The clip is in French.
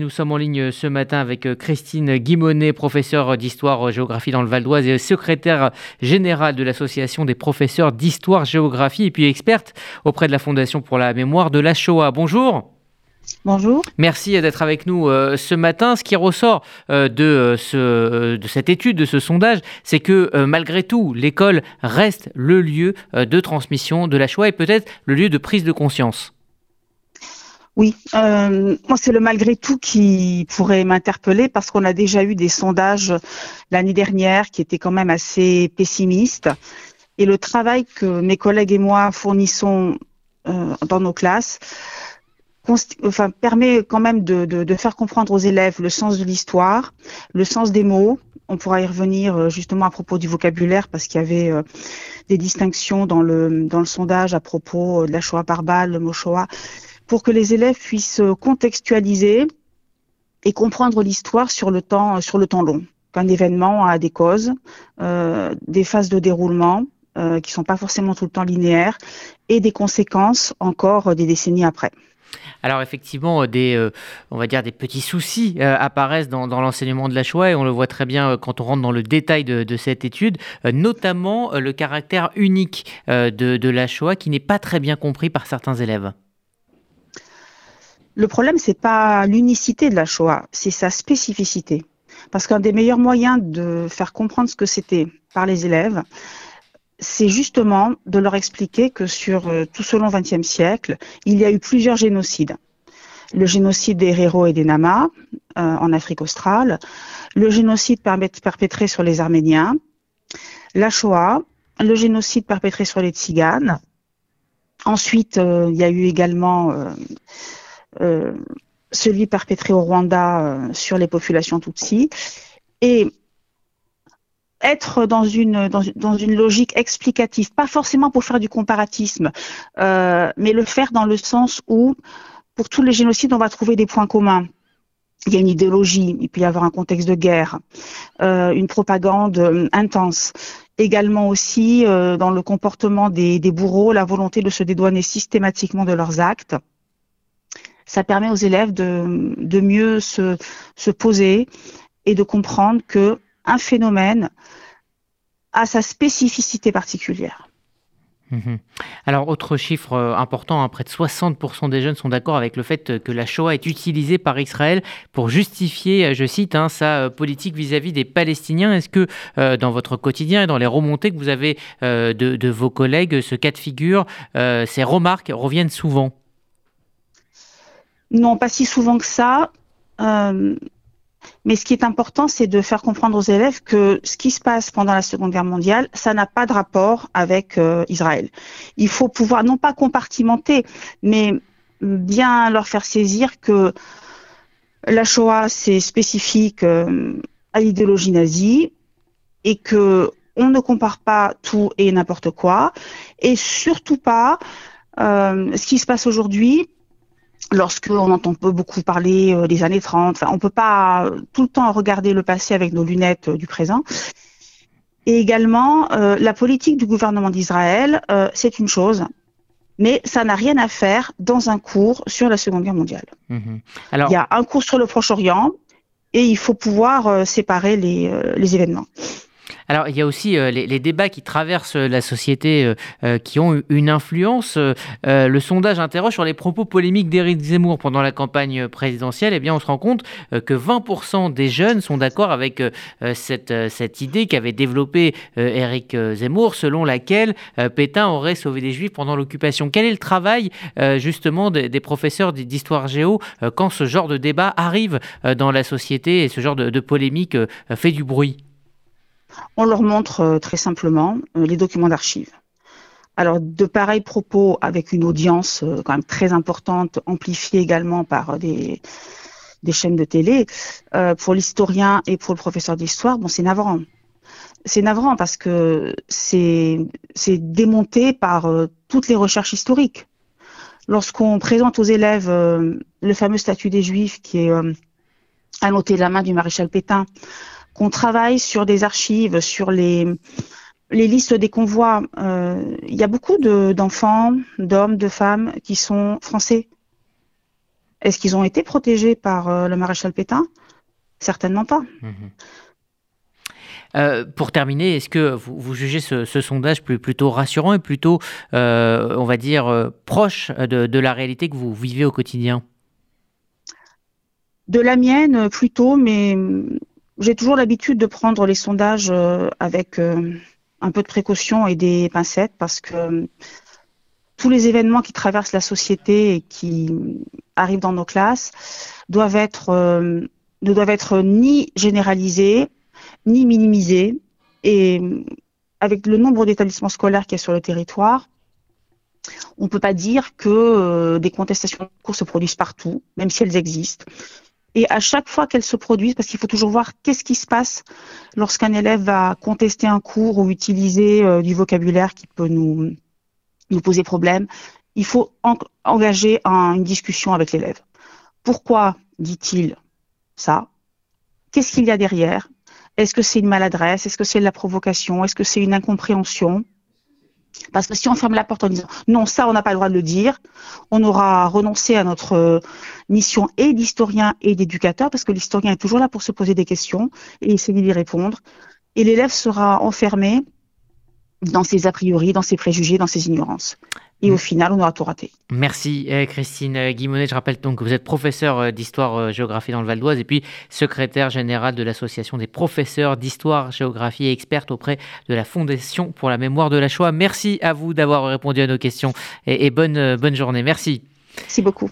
Nous sommes en ligne ce matin avec euh, Christine Guimonet, professeure d'histoire-géographie dans le Val d'Oise et secrétaire générale de l'Association des professeurs d'histoire-géographie et puis experte auprès de la Fondation pour la mémoire de la Shoah. Bonjour. Bonjour. Merci d'être avec nous euh, ce matin. Ce qui ressort euh, de, de cette étude, de ce sondage, c'est que malgré tout, l'école reste le lieu de transmission de la Shoah et peut-être le lieu de prise de conscience. Oui, euh, moi c'est le malgré tout qui pourrait m'interpeller parce qu'on a déjà eu des sondages l'année dernière qui étaient quand même assez pessimistes. Et le travail que mes collègues et moi fournissons euh, dans nos classes enfin, permet quand même de, faire comprendre aux élèves le sens de l'histoire, le sens des mots. On pourra y revenir euh, justement à propos du vocabulaire parce qu'il y avait euh, des distinctions dans le, dans le sondage à propos de la Shoah par balle, le mot Shoah pour que les élèves puissent contextualiser et comprendre l'histoire sur le temps long. Qu'un événement a des causes, euh, des phases de déroulement euh, qui sont pas forcément tout le temps linéaires et des conséquences encore des décennies après. Alors effectivement, des, euh, on va dire des petits soucis euh, apparaissent dans, l'enseignement de la Shoah et on le voit très bien euh, quand on rentre dans le détail de, cette étude, notamment le caractère unique de, de la Shoah qui n'est pas très bien compris par certains élèves. Le problème, c'est pas l'unicité de la Shoah, c'est sa spécificité. Parce qu'un des meilleurs moyens de faire comprendre ce que c'était par les élèves, c'est justement de leur expliquer que sur euh, tout ce long XXe siècle, il y a eu plusieurs génocides. Le génocide des Héros et des Nama euh, en Afrique australe, le génocide perpétré sur les Arméniens, la Shoah, le génocide perpétré sur les Tziganes. Ensuite, euh, il y a eu également euh, celui perpétré au Rwanda euh, sur les populations Tutsi. Et être dans une, logique explicative, pas forcément pour faire du comparatisme, euh, mais le faire dans le sens où, pour tous les génocides, on va trouver des points communs. Il y a une idéologie, il peut y avoir un contexte de guerre, une propagande intense. Également aussi dans le comportement des bourreaux, la volonté de se dédouaner systématiquement de leurs actes ça permet aux élèves de, mieux se, se poser et de comprendre que un phénomène a sa spécificité particulière. Mhm. Alors, autre chiffre euh, important, hein, près de 60% des jeunes sont d'accord avec le fait que la Shoah est utilisée par Israël pour justifier, euh, je cite, hein, sa euh, politique vis-à-vis des Palestiniens. Est-ce que dans votre quotidien et dans les remontées que vous avez de, vos collègues, ce cas de figure, ces remarques reviennent souvent? Non, pas si souvent que ça. Euh, mais ce qui est important, c'est de faire comprendre aux élèves que ce qui se passe pendant la Seconde Guerre mondiale, ça n'a pas de rapport avec euh, Israël. Il faut pouvoir non pas compartimenter, mais bien leur faire saisir que la Shoah c'est spécifique euh, à l'idéologie nazie et que on ne compare pas tout et n'importe quoi, et surtout pas ce qui se passe aujourd'hui lorsqu'on entend beaucoup parler euh, des années 30. Enfin, on peut pas euh, tout le temps regarder le passé avec nos lunettes euh, du présent. Et également, la politique du gouvernement d'Israël, c'est une chose, mais ça n'a rien à faire dans un cours sur la Seconde Guerre mondiale. Mhm. Alors... Il y a un cours sur le Proche-Orient et il faut pouvoir séparer les événements. Alors, il y a aussi euh, les, débats qui traversent euh, la société euh, qui ont une influence. le sondage interroge sur les propos polémiques d'Éric Zemmour pendant la campagne présidentielle. Eh bien, on se rend compte que 20% des jeunes sont d'accord avec cette, cette idée qu'avait développée Éric Zemmour, selon laquelle Pétain aurait sauvé des Juifs pendant l'occupation. Quel est le travail, justement, des, professeurs d'histoire géo quand ce genre de débat arrive dans la société et ce genre de polémique fait du bruit? On leur montre euh, très simplement euh, les documents d'archives. Alors, de pareils propos avec une audience euh, quand même très importante, amplifiée également par des, chaînes de télé, pour l'historien et pour le professeur d'histoire, bon, c'est navrant. C'est navrant parce que c'est démonté par toutes les recherches historiques. Lorsqu'on présente aux élèves le fameux statut des Juifs qui est annoté de la main du maréchal Pétain, qu'on travaille sur des archives, sur les, les listes des convois. Euh, il y a beaucoup d'enfants, d'hommes, de femmes qui sont français. Est-ce qu'ils ont été protégés par le maréchal Pétain? Certainement pas. Mmh euh, pour terminer, est-ce que vous, jugez ce, sondage plutôt rassurant et plutôt, euh, on va dire, euh, proche de, la réalité que vous vivez au quotidien? De la mienne, plutôt, mais j'ai toujours l'habitude de prendre les sondages avec un peu de précaution et des pincettes parce que tous les événements qui traversent la société et qui arrivent dans nos classes doivent être, ne doivent être ni généralisés, ni minimiser. Et avec le nombre d'établissements scolaires qu'il y a sur le territoire, on ne peut pas dire que euh, des contestations de cours se produisent partout, même si elles existent. Et à chaque fois qu'elles se produisent, parce qu'il faut toujours voir qu'est-ce qui se passe lorsqu'un élève va contester un cours ou utiliser euh, du vocabulaire qui peut nous, nous poser problème, il faut engager une discussion avec l'élève. Pourquoi dit-il ça? Qu'est-ce qu'il y a derrière? Est-ce que c'est une maladresse? Est-ce que c'est de la provocation? Est-ce que c'est une incompréhension? Parce que si on ferme la porte en disant non, ça, on n'a pas le droit de le dire, on aura renoncé à notre euh, mission et d'historien et d'éducateur, parce que l'historien est toujours là pour se poser des questions et essayer d'y répondre. Et l'élève sera enfermé dans ses a priori, dans ses préjugés, dans ses ignorances. Et au mm. final, on aura tout raté. Merci euh, Christine euh, Guimonet. Je rappelle donc que vous êtes professeur euh, d'histoire-géographie dans le Val d'Oise et puis secrétaire général de l'Association des professeurs d'histoire-géographie et experte auprès de la Fondation pour la mémoire de la Shoah. Merci à vous d'avoir répondu à nos questions et, et bonne, bonne journée. Merci. Merci beaucoup.